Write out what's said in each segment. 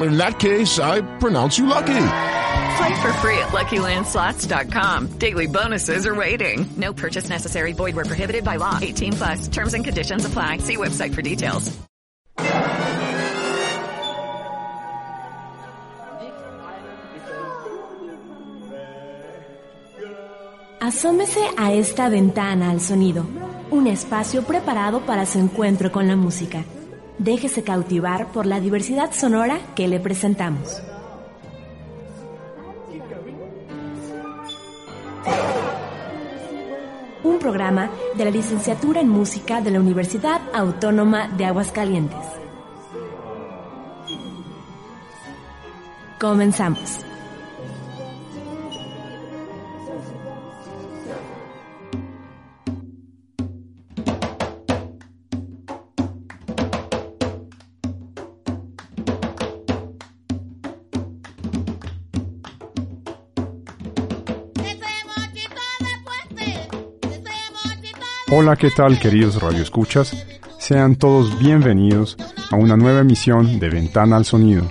In that case, I pronounce you lucky. Play for free at LuckyLandSlots.com. Daily bonuses are waiting. No purchase necessary. Void where prohibited by law. 18 plus. Terms and conditions apply. See website for details. Asómese a esta ventana al sonido, un espacio preparado para su encuentro con la música. Déjese cautivar por la diversidad sonora que le presentamos. Un programa de la Licenciatura en Música de la Universidad Autónoma de Aguascalientes. Comenzamos. Hola, ¿qué tal queridos radioescuchas? Sean todos bienvenidos a una nueva emisión de Ventana al Sonido.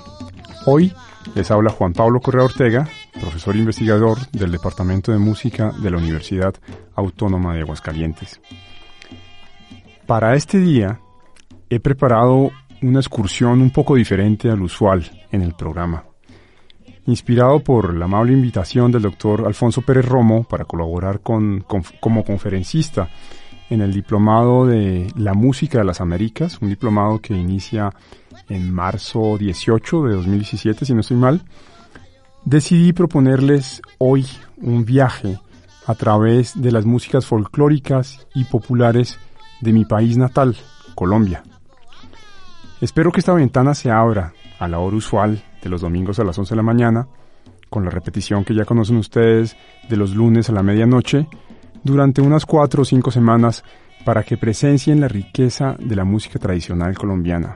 Hoy les habla Juan Pablo Correa Ortega, profesor investigador del Departamento de Música de la Universidad Autónoma de Aguascalientes. Para este día he preparado una excursión un poco diferente al usual en el programa. Inspirado por la amable invitación del doctor Alfonso Pérez Romo para colaborar con, como conferencista en el Diplomado de la Música de las Américas, un diplomado que inicia en marzo 18 de 2017, si no estoy mal, decidí proponerles hoy un viaje a través de las músicas folclóricas y populares de mi país natal, Colombia. Espero que esta ventana se abra a la hora usual de los domingos a las 11 de la mañana, con la repetición que ya conocen ustedes de los lunes a la medianoche, durante unas cuatro o cinco semanas para que presencien la riqueza de la música tradicional colombiana.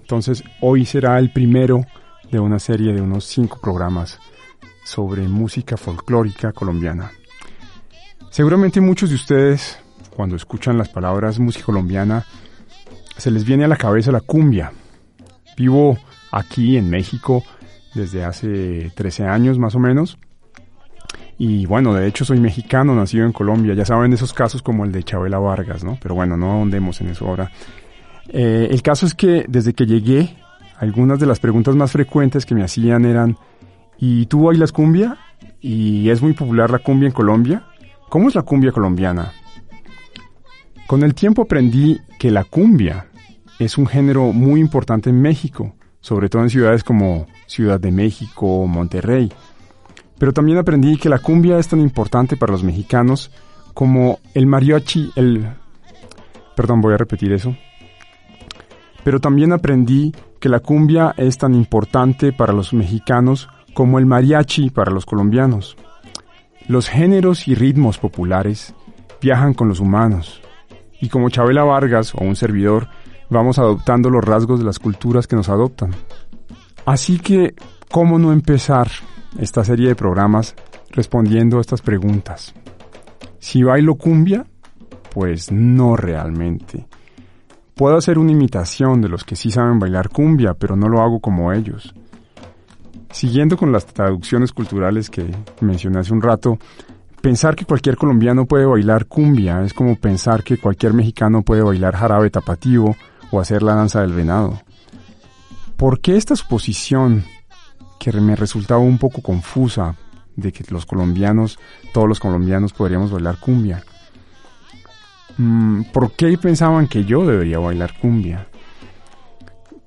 Entonces, hoy será el primero de una serie de unos cinco programas sobre música folclórica colombiana. Seguramente muchos de ustedes, cuando escuchan las palabras música colombiana, se les viene a la cabeza la cumbia. Vivo aquí en México desde hace 13 años más o menos y bueno, de hecho soy mexicano, nacido en Colombia. Ya saben esos casos como el de Chabela Vargas, ¿no? Pero bueno, no ahondemos en eso ahora. Eh, el caso es que desde que llegué, algunas de las preguntas más frecuentes que me hacían eran, ¿y tú bailas cumbia? ¿Y es muy popular la cumbia en Colombia? ¿Cómo es la cumbia colombiana? Con el tiempo aprendí que la cumbia es un género muy importante en México, sobre todo en ciudades como Ciudad de México, Monterrey. Pero también aprendí que la cumbia es tan importante para los mexicanos como el mariachi, el... Perdón, voy a repetir eso. Pero también aprendí que la cumbia es tan importante para los mexicanos como el mariachi para los colombianos. Los géneros y ritmos populares viajan con los humanos. Y como Chabela Vargas o un servidor, vamos adoptando los rasgos de las culturas que nos adoptan. Así que, ¿cómo no empezar esta serie de programas respondiendo a estas preguntas. Si bailo cumbia, pues no realmente. Puedo hacer una imitación de los que sí saben bailar cumbia, pero no lo hago como ellos. Siguiendo con las traducciones culturales que mencioné hace un rato, pensar que cualquier colombiano puede bailar cumbia es como pensar que cualquier mexicano puede bailar jarabe tapativo o hacer la danza del venado. ¿Por qué esta suposición que me resultaba un poco confusa de que los colombianos, todos los colombianos podríamos bailar cumbia. mm, ¿por qué pensaban que yo debería bailar cumbia?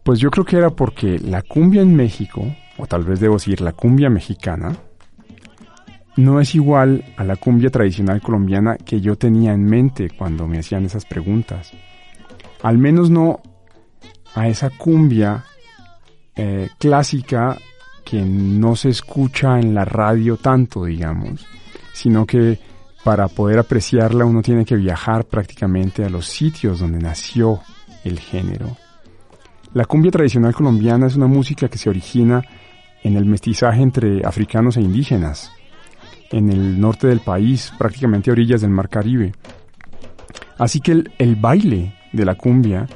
Pues yo creo que era porque la cumbia en México, o tal vez debo decir la cumbia mexicana, no es igual a la cumbia tradicional colombiana que yo tenía en mente cuando me hacían esas preguntas. Al menos no a esa cumbia eh, clásica que no se escucha en la radio tanto, digamos, sino que para poder apreciarla uno tiene que viajar prácticamente a los sitios donde nació el género. La cumbia tradicional colombiana es una música que se origina en el mestizaje entre africanos e indígenas, en el norte del país, prácticamente a orillas del Mar Caribe. Así que el, baile de la cumbia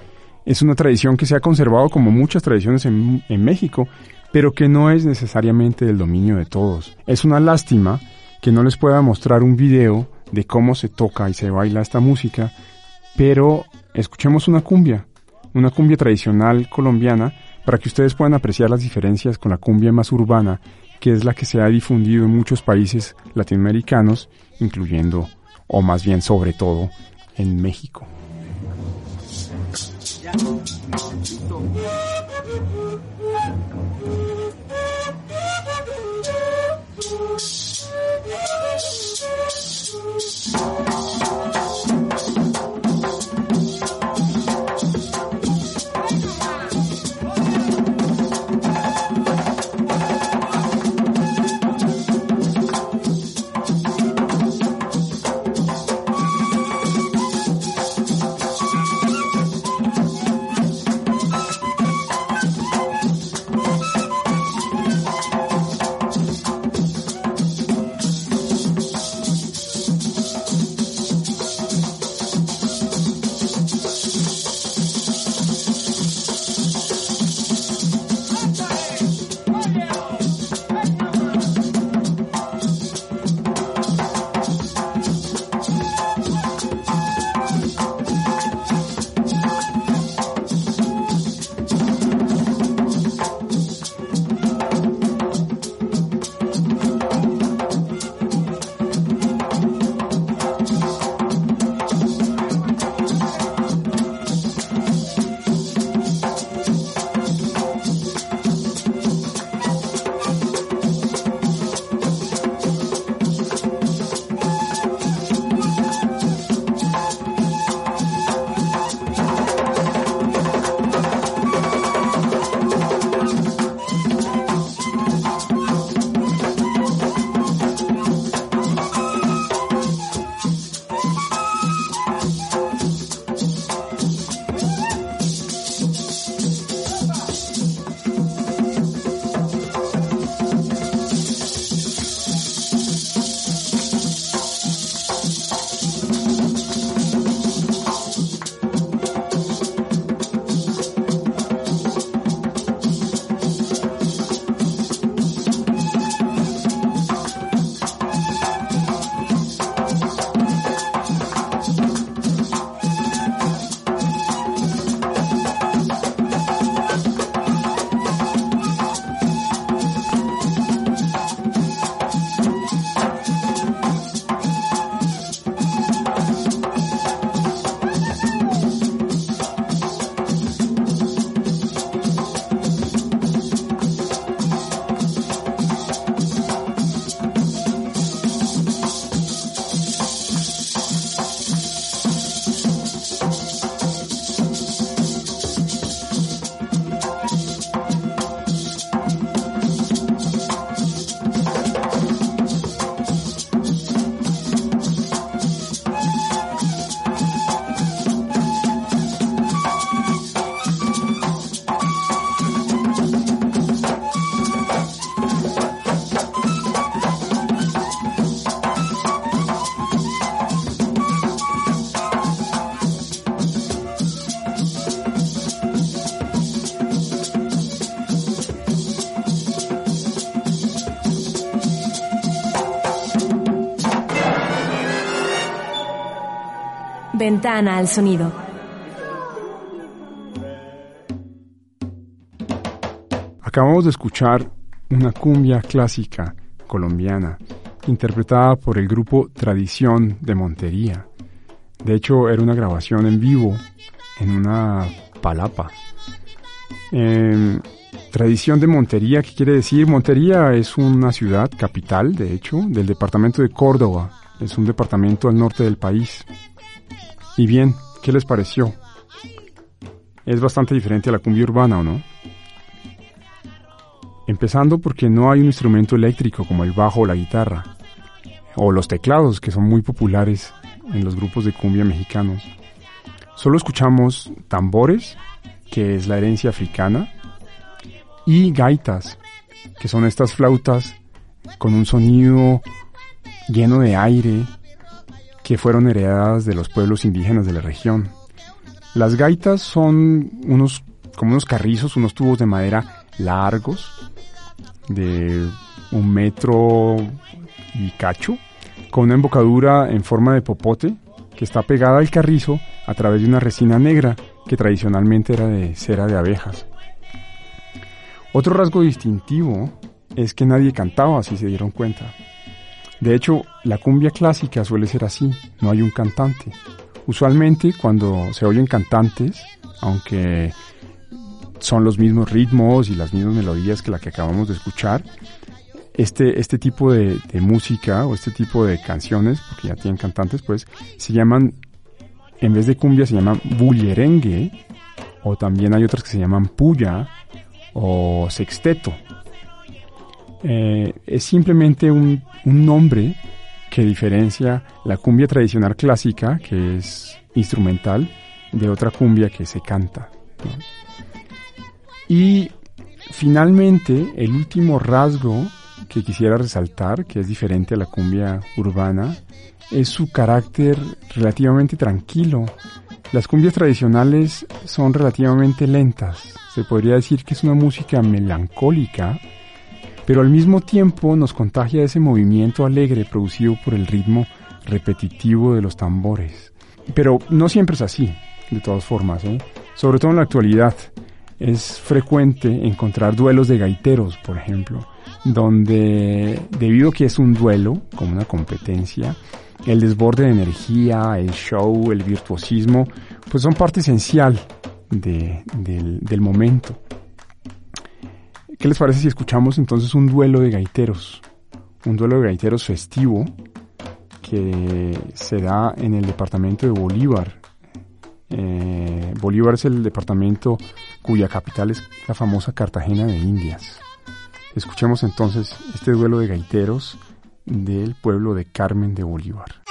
es una tradición que se ha conservado como muchas tradiciones en, en México, pero que no es necesariamente del dominio de todos. Es una lástima que no les pueda mostrar un video de cómo se toca y se baila esta música, pero escuchemos una cumbia una cumbia tradicional colombiana, para que ustedes puedan apreciar las diferencias con la cumbia más urbana, que es la que se ha difundido en muchos países latinoamericanos, incluyendo, o más bien sobre todo, en México. Al sonido. Acabamos de escuchar una cumbia clásica colombiana interpretada por el grupo Tradición de Montería De hecho, era una grabación en vivo en una palapa. Em, tradición de Montería, ¿qué quiere decir? Montería es una ciudad capital, de hecho, del departamento de Córdoba. Es un departamento al norte del país. Y bien, ¿qué les pareció? Es bastante diferente a la cumbia urbana, ¿o no? Empezando porque no hay un instrumento eléctrico como el bajo o la guitarra, o los teclados que son muy populares en los grupos de cumbia mexicanos. Solo escuchamos tambores, que es la herencia africana, y gaitas, que son estas flautas con un sonido lleno de aire que fueron heredadas de los pueblos indígenas de la región. Las gaitas son unos como unos carrizos, unos tubos de madera largos de un metro y cacho, con una embocadura en forma de popote que está pegada al carrizo a través de una resina negra que tradicionalmente era de cera de abejas. Otro rasgo distintivo es que nadie cantaba, si se dieron cuenta. De hecho, la cumbia clásica suele ser así, no hay un cantante. Usualmente cuando se oyen cantantes, aunque son los mismos ritmos y las mismas melodías que la que acabamos de escuchar, este, este tipo de, música o este tipo de canciones, porque ya tienen cantantes, pues se llaman, en vez de cumbia se llaman bullerengue, o también hay otras que se llaman puya o sexteto. Eh, es simplemente un, un nombre que diferencia la cumbia tradicional clásica, que es instrumental, de otra cumbia que se canta. Y finalmente, el último rasgo que quisiera resaltar, que es diferente a la cumbia urbana, es su carácter relativamente tranquilo. Las cumbias tradicionales son relativamente lentas. Se podría decir que es una música melancólica, pero al mismo tiempo nos contagia ese movimiento alegre producido por el ritmo repetitivo de los tambores. Pero no siempre es así, de todas formas, ¿eh? sobre todo en la actualidad. Es frecuente encontrar duelos de gaiteros, por ejemplo, donde debido a que es un duelo, como una competencia, el desborde de energía, el show, el virtuosismo, pues son parte esencial del, del momento. ¿Qué les parece si escuchamos entonces un duelo de gaiteros? Un duelo de gaiteros festivo que se da en el departamento de Bolívar. Eh, Bolívar es el departamento cuya capital es la famosa Cartagena de Indias. Escuchemos entonces este duelo de gaiteros del pueblo de Carmen de Bolívar.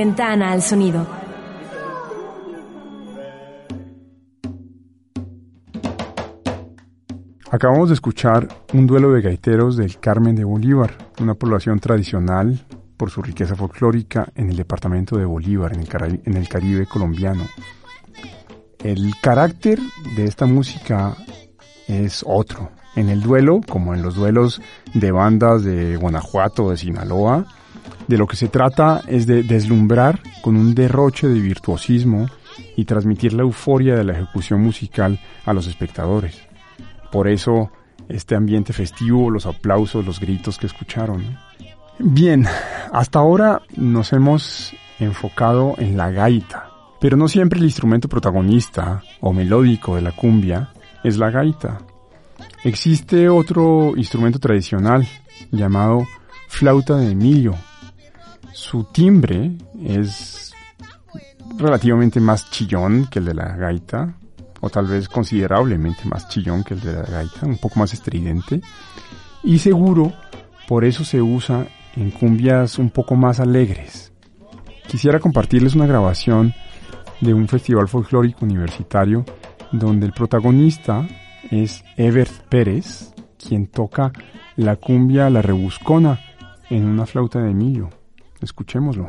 Ventana al sonido. Acabamos de escuchar un duelo de gaiteros del Carmen de Bolívar, una población tradicional por su riqueza folclórica en el departamento de Bolívar, en el, Caribe, colombiano. El carácter de esta música es otro. En el duelo, como en los duelos de bandas de Guanajuato de Sinaloa, de lo que se trata es de deslumbrar con un derroche de virtuosismo y transmitir la euforia de la ejecución musical a los espectadores. Por eso este ambiente festivo, los aplausos, los gritos que escucharon. Bien, hasta ahora nos hemos enfocado en la gaita, pero no siempre el instrumento protagonista o melódico de la cumbia es la gaita. Existe otro instrumento tradicional llamado flauta de Emilio. Su timbre es relativamente más chillón que el de la gaita, o tal vez considerablemente más chillón que el de la gaita, un poco más estridente, y seguro por eso se usa en cumbias un poco más alegres. Quisiera compartirles una grabación de un festival folclórico universitario donde el protagonista es Evert Pérez, quien toca la cumbia La Rebuscona en una flauta de Emilio. Escuchémoslo.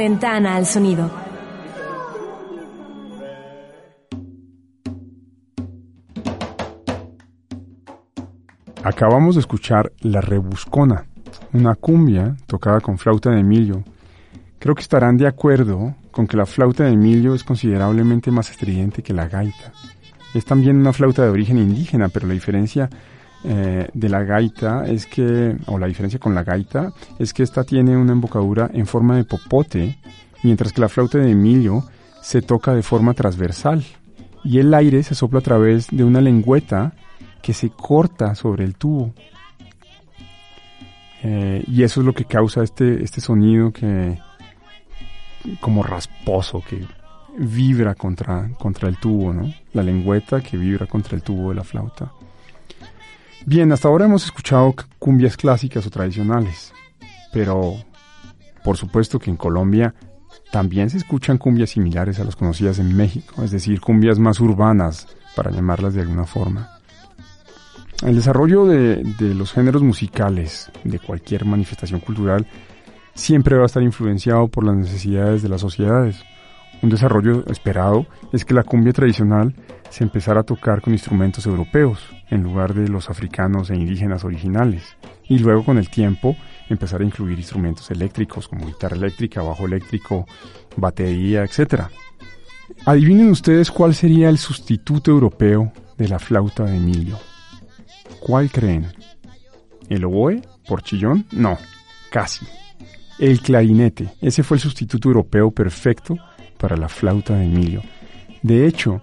Ventana al sonido. Acabamos de escuchar La Rebuscona, una cumbia tocada con flauta de Emilio. Creo que estarán de acuerdo con que la flauta de Emilio es considerablemente más estridente que la gaita. Es también una flauta de origen indígena, pero la diferencia eh, de la gaita es que, o la diferencia con la gaita, es que esta tiene una embocadura en forma de popote, mientras que la flauta de Emilio se toca de forma transversal y el aire se sopla a través de una lengüeta que se corta sobre el tubo. Eh, y eso es lo que causa este, este sonido que como rasposo que vibra contra, contra el tubo, ¿no? La lengüeta que vibra contra el tubo de la flauta. Bien, hasta ahora hemos escuchado cumbias clásicas o tradicionales, pero por supuesto que en Colombia también se escuchan cumbias similares a las conocidas en México, es decir, cumbias más urbanas, para llamarlas de alguna forma. El desarrollo de, de, los géneros musicales de cualquier manifestación cultural siempre va a estar influenciado por las necesidades de las sociedades. Un desarrollo esperado es que la cumbia tradicional se empezara a tocar con instrumentos europeos en lugar de los africanos e indígenas originales, y luego con el tiempo empezar a incluir instrumentos eléctricos como guitarra eléctrica, bajo eléctrico, batería, etc. Adivinen ustedes cuál sería el sustituto europeo de la flauta de Emilio. ¿Cuál creen? ¿El oboe? ¿Por chillón? No, casi. El clarinete. Ese fue el sustituto europeo perfecto para la flauta de Emilio. De hecho,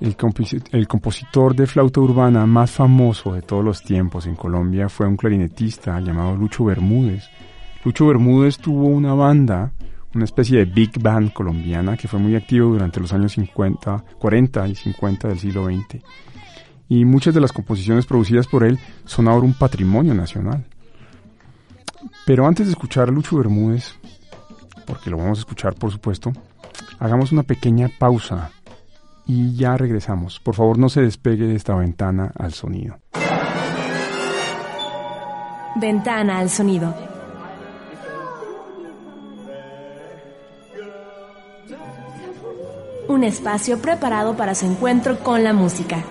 el, compositor de flauta urbana más famoso de todos los tiempos en Colombia fue un clarinetista llamado Lucho Bermúdez. Lucho Bermúdez tuvo una banda, una especie de big band colombiana que fue muy activo durante los años 50, 40 y 50 del siglo XX y muchas de las composiciones producidas por él son ahora un patrimonio nacional. Pero antes de escuchar a Lucho Bermúdez, porque lo vamos a escuchar por supuesto, hagamos una pequeña pausa y ya regresamos. Por favor no se despegue de esta ventana al sonido. Ventana al sonido. Un espacio preparado para su encuentro con la música.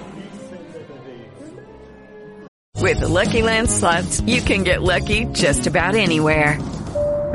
With the Lucky Land slots, you can get lucky just about anywhere.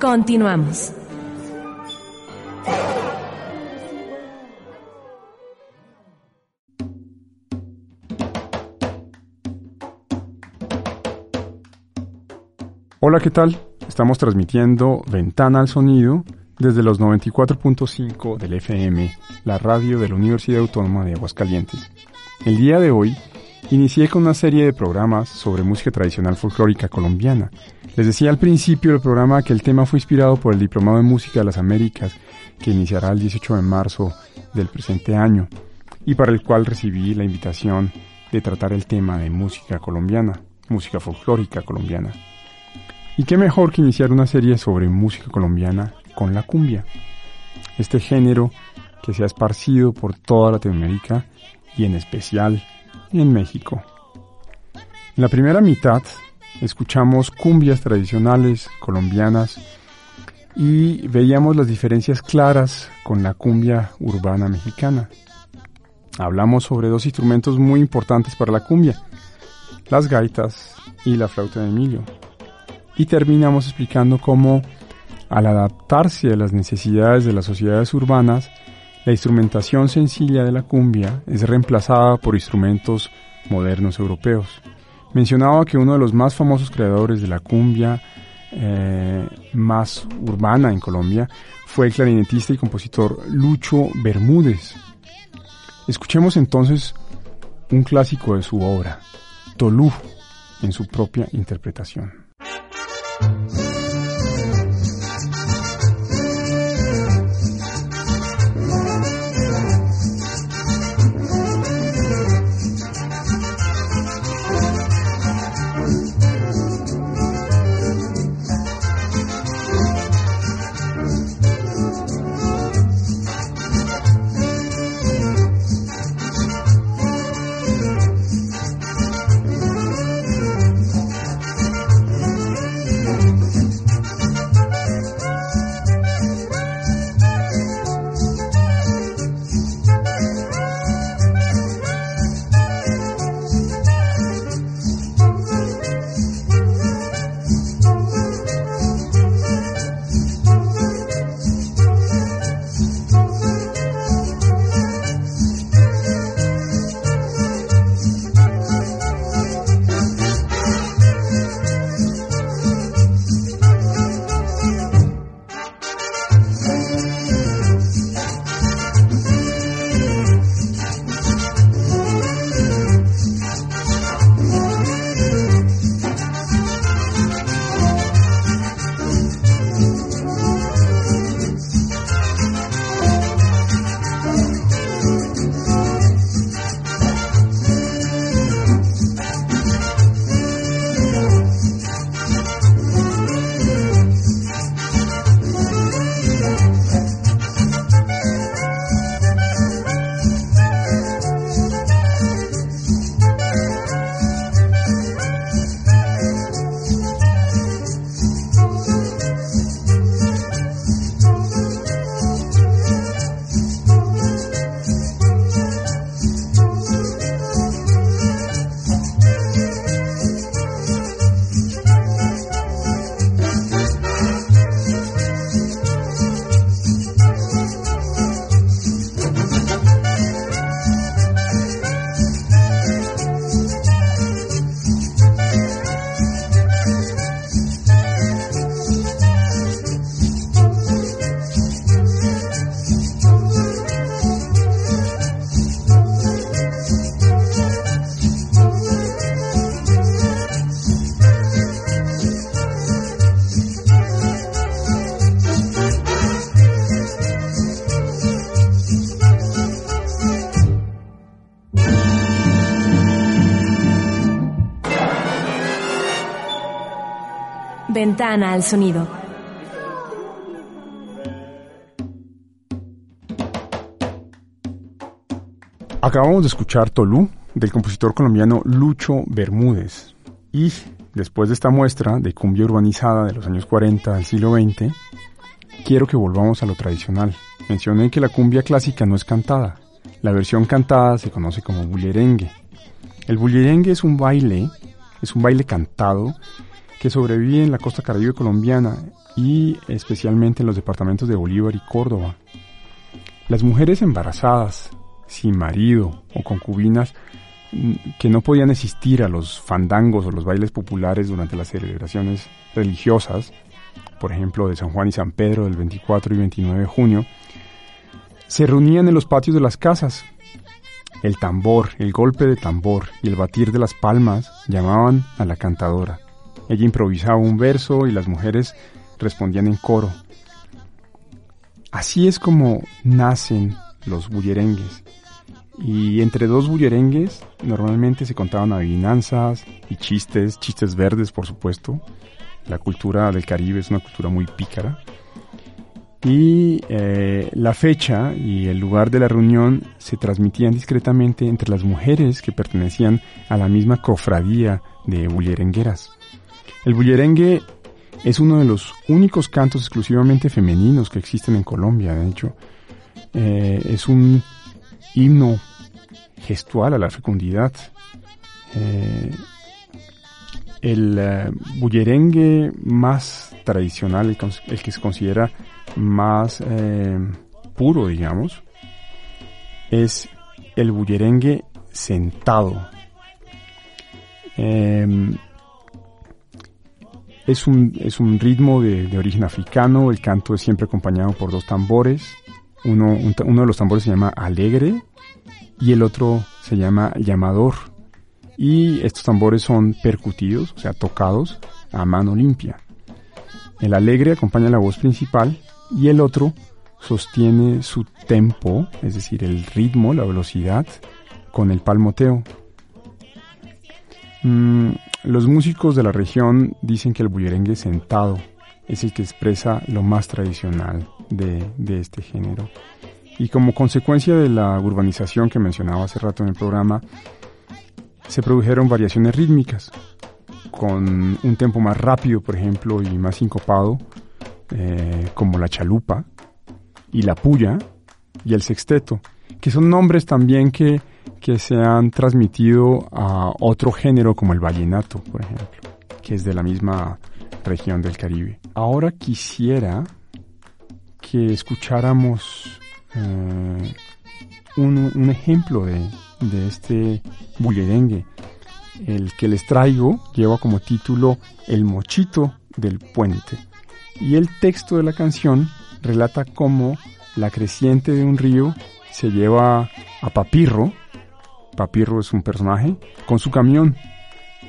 Continuamos. Hola, ¿qué tal? Estamos transmitiendo Ventana al Sonido desde los 94.5 del FM, la radio de la Universidad Autónoma de Aguascalientes. El día de hoy inicié con una serie de programas sobre música tradicional folclórica colombiana. Les decía al principio del programa que el tema fue inspirado por el Diplomado de Música de las Américas, que iniciará el 18 de marzo del presente año, y para el cual recibí la invitación de tratar el tema de música colombiana, música folclórica colombiana. Y qué mejor que iniciar una serie sobre música colombiana con la cumbia, este género que se ha esparcido por toda Latinoamérica y en especial en México. En la primera mitad escuchamos cumbias tradicionales colombianas y veíamos las diferencias claras con la cumbia urbana mexicana. Hablamos sobre dos instrumentos muy importantes para la cumbia, las gaitas y la flauta de Emilio. Y terminamos explicando cómo, al adaptarse a las necesidades de las sociedades urbanas, la instrumentación sencilla de la cumbia es reemplazada por instrumentos modernos europeos. Mencionaba que uno de los más famosos creadores de la cumbia eh, más urbana en Colombia fue el clarinetista y compositor Lucho Bermúdez. Escuchemos entonces un clásico de su obra, Tolú, en su propia interpretación. Ventana al sonido. Acabamos de escuchar Tolú del compositor colombiano Lucho Bermúdez. Y después de esta muestra de cumbia urbanizada de los años 40 del siglo XX, quiero que volvamos a lo tradicional. Mencioné que la cumbia clásica no es cantada. La versión cantada se conoce como bullerengue. El bullerengue es un baile, es un baile cantado que sobrevive en la costa caribe colombiana y especialmente en los departamentos de Bolívar y Córdoba. Las mujeres embarazadas, sin marido o concubinas mm, que no podían asistir a los fandangos o los bailes populares durante las celebraciones religiosas, por ejemplo de San Juan y San Pedro del 24 y 29 de junio, se reunían en los patios de las casas. El tambor, el golpe de tambor y el batir de las palmas llamaban a la cantadora. Ella improvisaba un verso y las mujeres respondían en coro. Así es como nacen los bullerengues. Y entre dos bullerengues normalmente se contaban adivinanzas y chistes, chistes verdes por supuesto. La cultura del Caribe es una cultura muy pícara. Y eh, la fecha y el lugar de la reunión se transmitían discretamente entre las mujeres que pertenecían a la misma cofradía de bullerengueras. El bullerengue es uno de los únicos cantos exclusivamente femeninos que existen en Colombia, de hecho. Eh, es un himno gestual a la fecundidad. Eh, el uh, bullerengue más tradicional, el, el, que se considera más eh, puro, digamos, es el bullerengue sentado. Es, un, es un ritmo de, de, origen africano, el canto es siempre acompañado por dos tambores. Uno, un, uno de los tambores se llama alegre y el otro se llama llamador. Y estos tambores son percutidos, o sea, tocados a mano limpia. El alegre acompaña la voz principal y el otro sostiene su tempo, es decir, el ritmo, la velocidad, con el palmoteo. Mm, los músicos de la región dicen que el bullerengue sentado es el que expresa lo más tradicional de, este género. Y como consecuencia de la urbanización que mencionaba hace rato en el programa, se produjeron variaciones rítmicas, con un tempo más rápido, por ejemplo, y más sincopado, eh, como la chalupa, y la puya, y el sexteto, que son nombres también que, que se han transmitido a otro género como el vallenato, por ejemplo, que es de la misma región del Caribe. Ahora quisiera que escucháramos eh, un, ejemplo de, de este bullerengue. El que les traigo lleva como título El mochito del puente. Y el texto de la canción relata cómo la creciente de un río se lleva a Papirro, Papirro es un personaje, con su camión.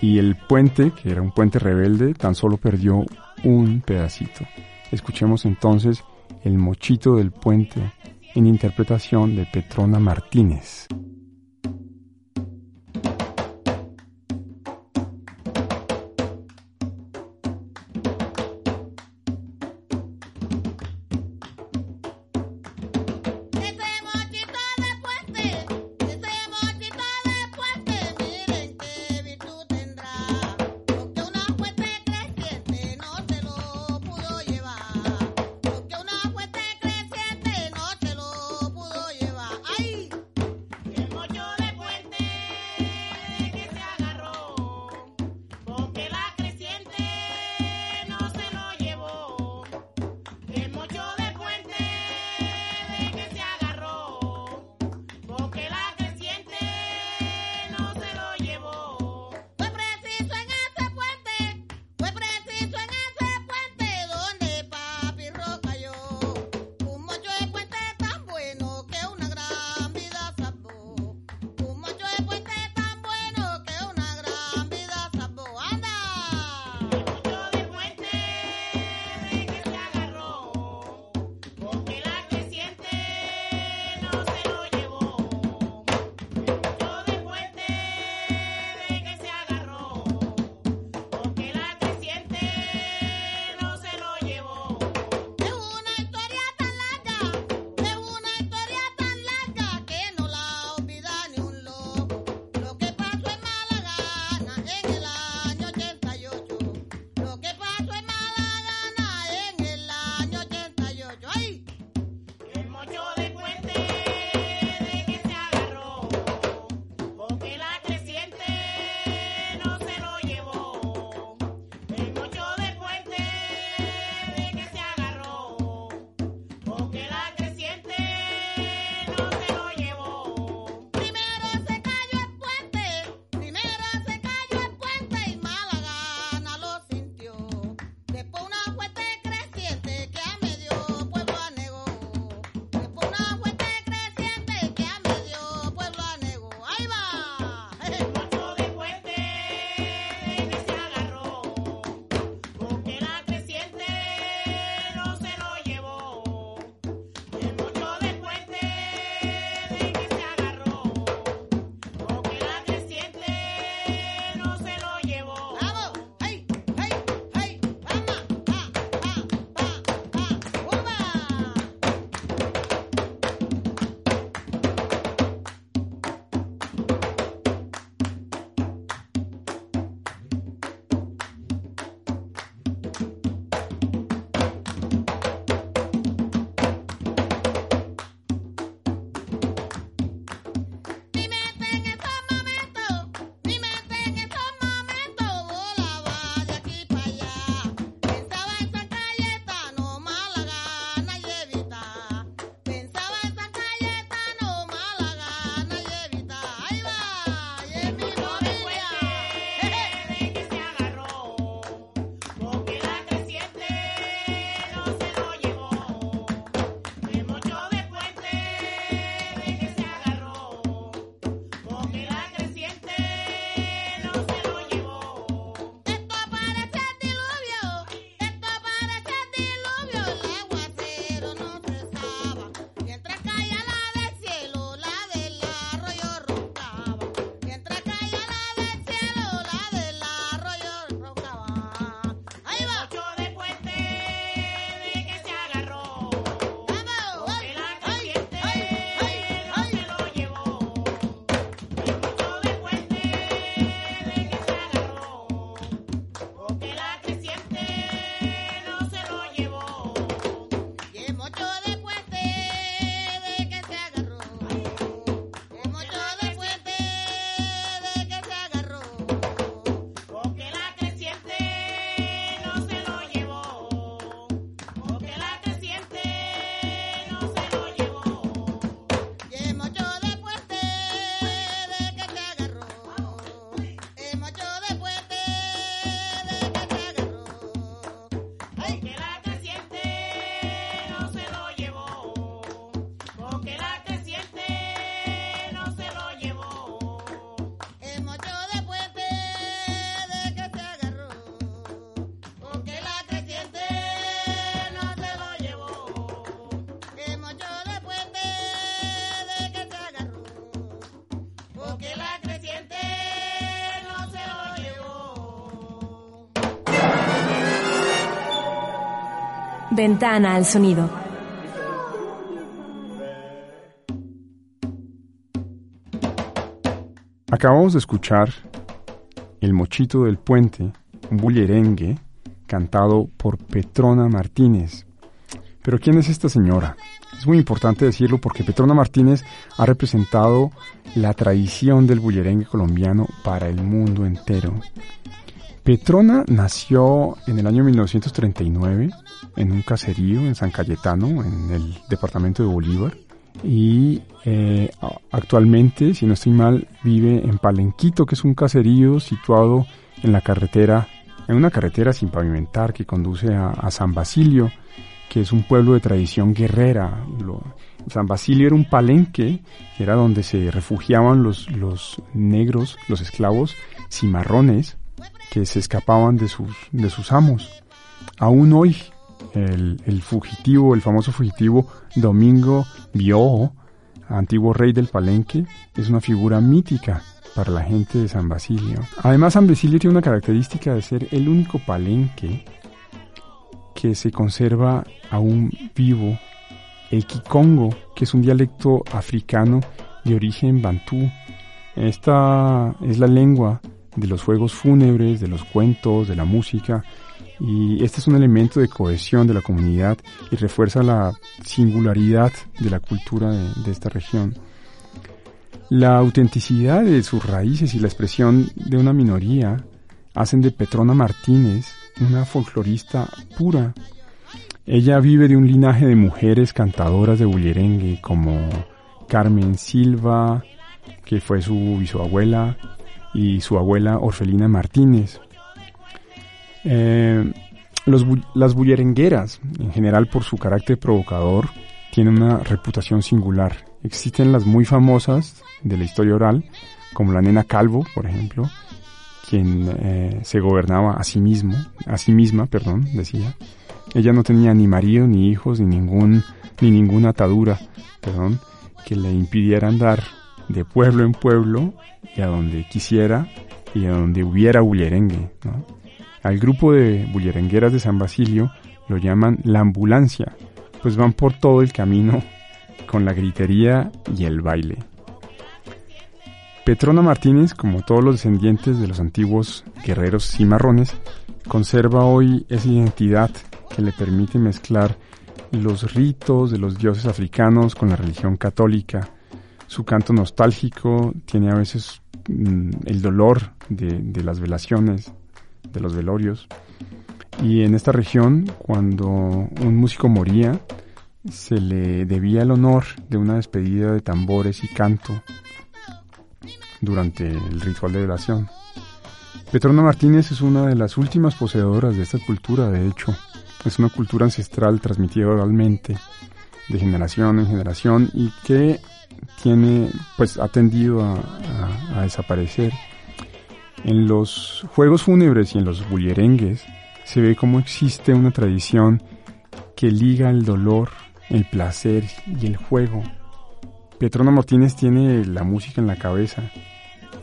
Y el puente, que era un puente rebelde, tan solo perdió un pedacito. Escuchemos entonces El mochito del puente en interpretación de Petrona Martínez. Ventana al sonido. Acabamos de escuchar El Mochito del Puente, un bullerengue cantado por Petrona Martínez. Pero ¿quién es esta señora? Es muy importante decirlo porque Petrona Martínez ha representado la tradición del bullerengue colombiano para el mundo entero. Petrona nació en el año 1939 en un caserío en San Cayetano, en el departamento de Bolívar. Y eh, actualmente, si no estoy mal, vive en Palenquito, que es un caserío situado en la carretera, en una carretera sin pavimentar que conduce a, San Basilio, que es un pueblo de tradición guerrera. San Basilio era un palenque, que era donde se refugiaban los, los negros, los esclavos cimarrones, que se escapaban de sus, de sus amos. Aún hoy, el, el fugitivo, el famoso fugitivo Domingo Biojo, antiguo rey del Palenque, es una figura mítica para la gente de San Basilio. Además, San Basilio tiene una característica de ser el único palenque que se conserva aún vivo el Kikongo, que es un dialecto africano de origen bantú. Esta es la lengua de los juegos fúnebres, de los cuentos, de la música, y este es un elemento de cohesión de la comunidad y refuerza la singularidad de la cultura de, esta región. La autenticidad de sus raíces y la expresión de una minoría hacen de Petrona Martínez una folclorista pura. Ella vive de un linaje de mujeres cantadoras de bullerengue como Carmen Silva, que fue su bisabuela, y su abuela Orfelina Martínez. Eh, las bullerengueras, en general por su carácter provocador, tienen una reputación singular. Existen las muy famosas de la historia oral, como la nena Calvo, por ejemplo, quien eh, se gobernaba a sí mismo, a sí misma, perdón, decía. Ella no tenía ni marido, ni hijos, ni ningún, ni ninguna atadura, perdón, que le impidiera andar de pueblo en pueblo y a donde quisiera y a donde hubiera bullerengue. Al grupo de bullerengueras de San Basilio lo llaman la ambulancia, pues van por todo el camino con la gritería y el baile. Petrona Martínez, como todos los descendientes de los antiguos guerreros cimarrones, conserva hoy esa identidad que le permite mezclar los ritos de los dioses africanos con la religión católica, su canto nostálgico tiene a veces mm, el dolor de, las velaciones, de los velorios. Y en esta región, cuando un músico moría, se le debía el honor de una despedida de tambores y canto durante el ritual de velación. Petrona Martínez es una de las últimas poseedoras de esta cultura, de hecho. Es una cultura ancestral transmitida oralmente de generación en generación y que tiene, pues ha tendido a, desaparecer. En los juegos fúnebres y en los bullerengues se ve cómo existe una tradición que liga el dolor, el placer y el juego. Petrona Martínez tiene la música en la cabeza,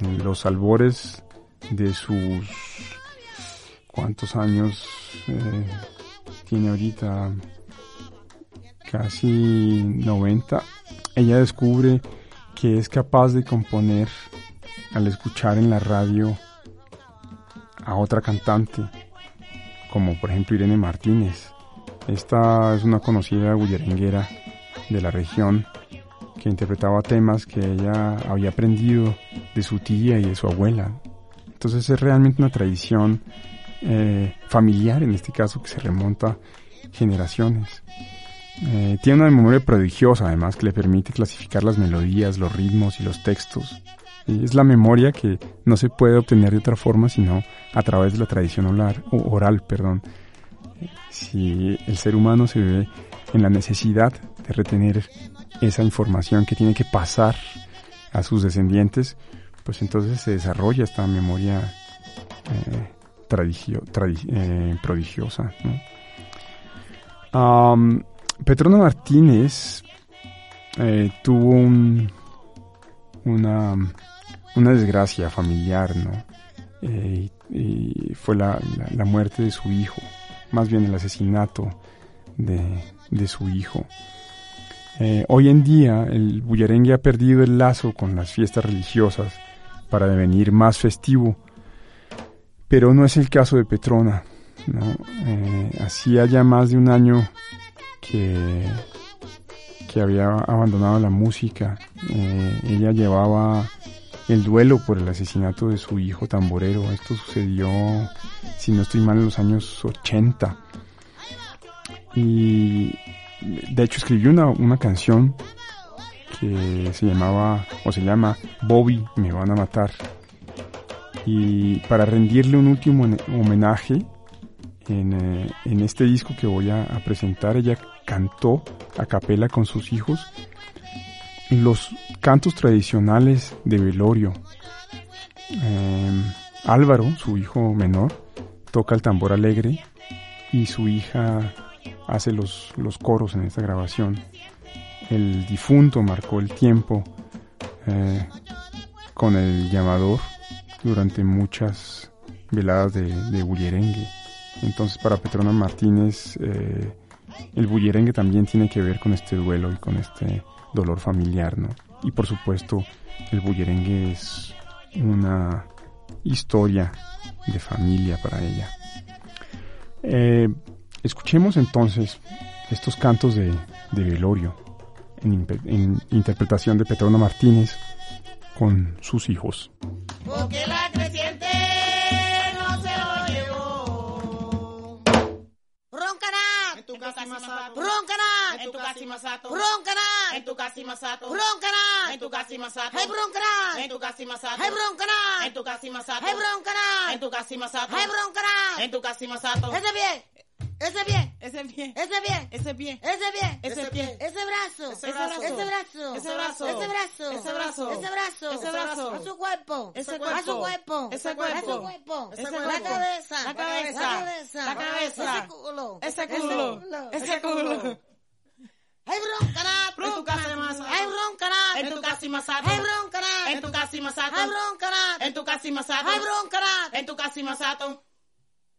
en los albores de sus... ¿Cuántos años eh, tiene ahorita? Casi 90 ella descubre que es capaz de componer al escuchar en la radio a otra cantante, como por ejemplo Irene Martínez. Esta es una conocida bullerenguera de la región que interpretaba temas que ella había aprendido de su tía y de su abuela. Entonces es realmente una tradición eh, familiar en este caso que se remonta generaciones. Eh, tiene una memoria prodigiosa además que le permite clasificar las melodías, los ritmos y los textos. es la memoria que no se puede obtener de otra forma sino a través de la tradición oral, oral perdón. Si el ser humano se ve en la necesidad de retener esa información que tiene que pasar a sus descendientes, pues entonces se desarrolla esta memoria eh, eh prodigiosa. Petrona Martínez eh, tuvo una, una desgracia familiar, ¿no? Eh, y fue la, muerte de su hijo, más bien el asesinato de, de su hijo. Eh, hoy en día el bullerengue ha perdido el lazo con las fiestas religiosas para devenir más festivo, pero no es el caso de Petrona. ¿no? Eh, hacía ya más de un año que, había abandonado la música. Eh, ella llevaba el duelo por el asesinato de su hijo tamborero. Esto sucedió, si no estoy mal, en los años 80. Y de hecho escribió una, una canción que se llamaba, o se llama Bobby, me van a matar. Y para rendirle un último homenaje, en, eh, en este disco que voy a, a, presentar, ella cantó a capela con sus hijos los cantos tradicionales de velorio. Eh, Álvaro, su hijo menor, toca el tambor alegre y su hija hace los, los coros en esta grabación. El difunto marcó el tiempo eh, con el llamador durante muchas veladas de, de bullerengue. Entonces para Petrona Martínez eh, el bullerengue también tiene que ver con este duelo y con este dolor familiar, ¿no? Y por supuesto el bullerengue es una historia de familia para ella. Eh, escuchemos entonces estos cantos de, de velorio en, interpretación de Petrona Martínez con sus hijos. Masato. Purong kanan. Entukasi Masato. Purong kanan. Entukasi Masato. Purong kanan. Entukasi Masato. Hai purong kanan. Entukasi Masato. Hai purong kanan. Entukasi Masato. Hai purong kanan. Entukasi Masato. Hai purong kanan. Entukasi Masato. Hei Ese bien, ese bien, ese bien, ese bien, ese bien, ese pie, ese brazo, ese brazo, ese brazo, ese brazo, ese brazo, ese brazo, ese brazo, ese brazo, a su cuerpo, ese a su cuerpo, ese cuerpo, a su cuerpo, ese la cuerpo, cabeza, la cabeza, la cabeza, la cabeza, ese culo, ese culo, ese culo. Hay broncará, en tu casa de masa. Hay broncará, en tu casa y masato. Hay broncará, en tu casa y masato. Hay broncará, en tu casa y masato. Hay broncará, en tu casa y masato.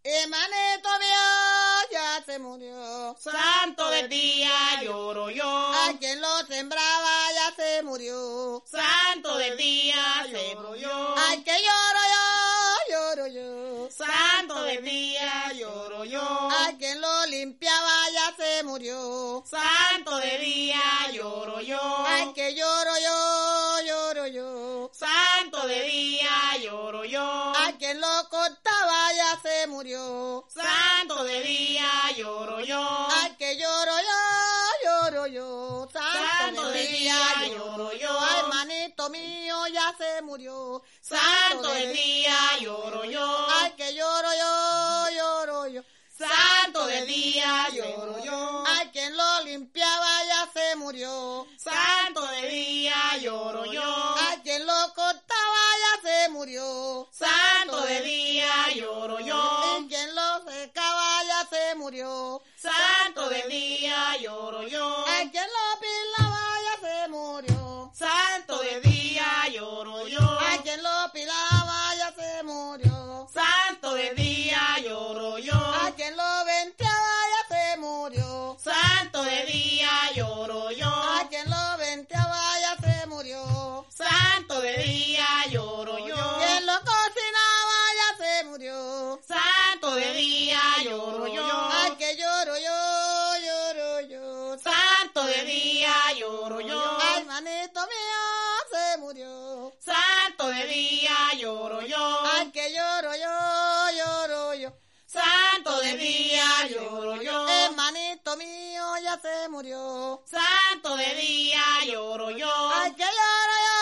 Hermanito mío ya se murió. Santo del día lloro yo. A quien lo sembraba ya se murió. Santo del día lloro yo. Ay que lloro yo, lloro yo. Santo del día lloro yo. A quien lo limpiaba ya se murió. Santo del día lloro yo. Ay que lloro yo, lloro yo. Quien lo cortaba ya se murió. Santo de día lloro yo. Ay que lloro yo, lloro yo. Santo de día lloro yo. Ay, hermanito mío ya se murió. Santo de día lloro yo. Ay que lloro yo, lloro yo. Santo de día lloro yo. Ay quien lo limpiaba ya se murió. Santo de día lloro yo. Ay quien lo cortaba ya se murió. Santo murió. Santo de día lloro yo. Ay de día lloro yo. Ay que lloro yo, lloro yo. Santo de día lloro yo. Hermanito mío ya se murió. Santo de día lloro yo. Ay que lloro yo,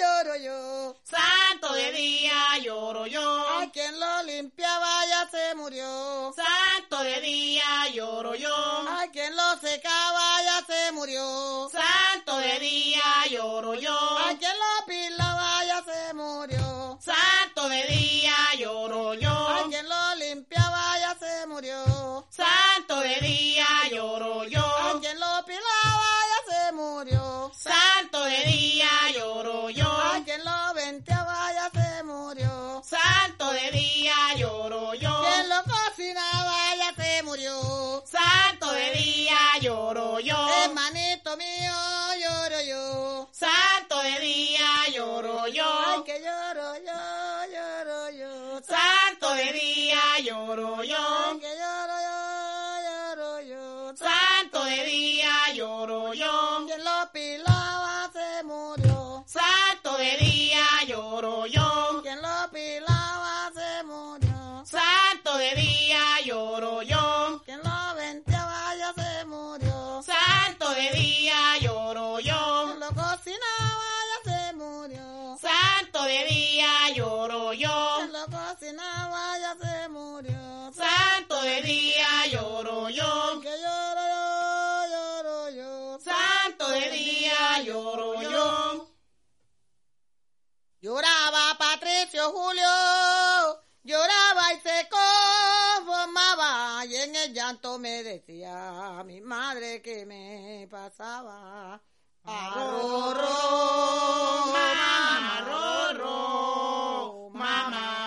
lloro yo. Santo de día lloro yo. Ay quien lo limpiaba ya se murió. Santo de día lloro yo. Ay quien lo secaba ya se murió. Santo de día lloro yo. Ay quien lo Santo de día lloro yo. Ay quien lo limpiaba ya se murió. Santo de día lloro yo. Ay quien lo pilaba ya se murió. Santo de día lloro yo. Ay quien lo venteaba ya se murió. Santo de día lloro yo. Quien lo cocinaba ya se murió. Santo de día santo mío, lloro Lloraba Patricio Julio, lloraba y se conformaba y en el llanto me decía mi madre que me pasaba. Arrorro, Mamá mamá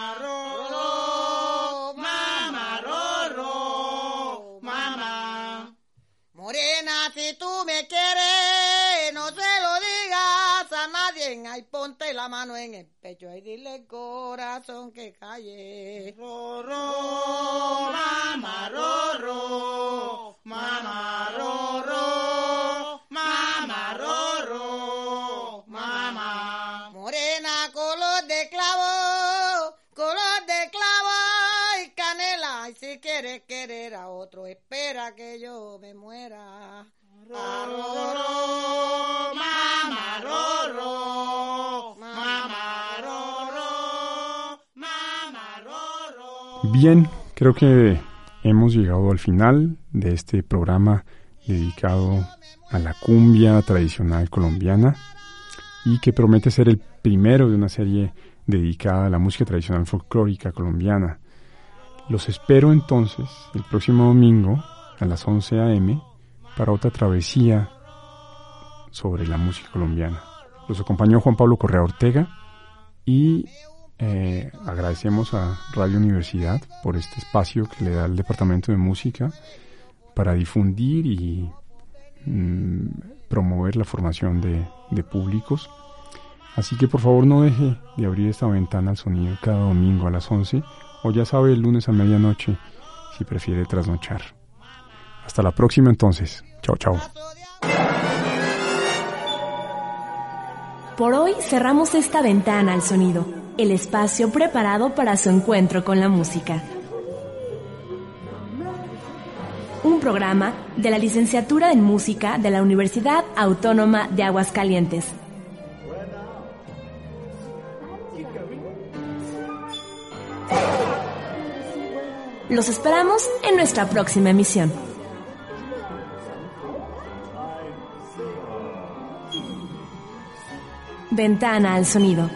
ponte la mano en el pecho y dile corazón que calle. Rorro, mamá rorro, mamá rorro, mamá rorro, mamá. Morena, color de clavo, color de clavo y canela. Y si quieres querer a otro, espera que yo me muera. Bien, creo que hemos llegado al final de este programa dedicado a la cumbia tradicional colombiana y que promete ser el primero de una serie dedicada a la música tradicional folclórica colombiana. Los espero entonces el próximo domingo a las 11 a.m. para otra travesía sobre la música colombiana. Los acompañó Juan Pablo Correa Ortega y eh, agradecemos a Radio Universidad por este espacio que le da el Departamento de Música para difundir y mm, promover la formación de, de públicos. Así que por favor no deje de abrir esta ventana al sonido cada domingo a las 11 o ya sabe el lunes a medianoche si prefiere trasnochar. Hasta la próxima entonces. Chao, chao. Por hoy cerramos esta ventana al sonido, el espacio preparado para su encuentro con la música. Un programa de la Licenciatura en Música de la Universidad Autónoma de Aguascalientes. Los esperamos en nuestra próxima emisión. Ventana al sonido.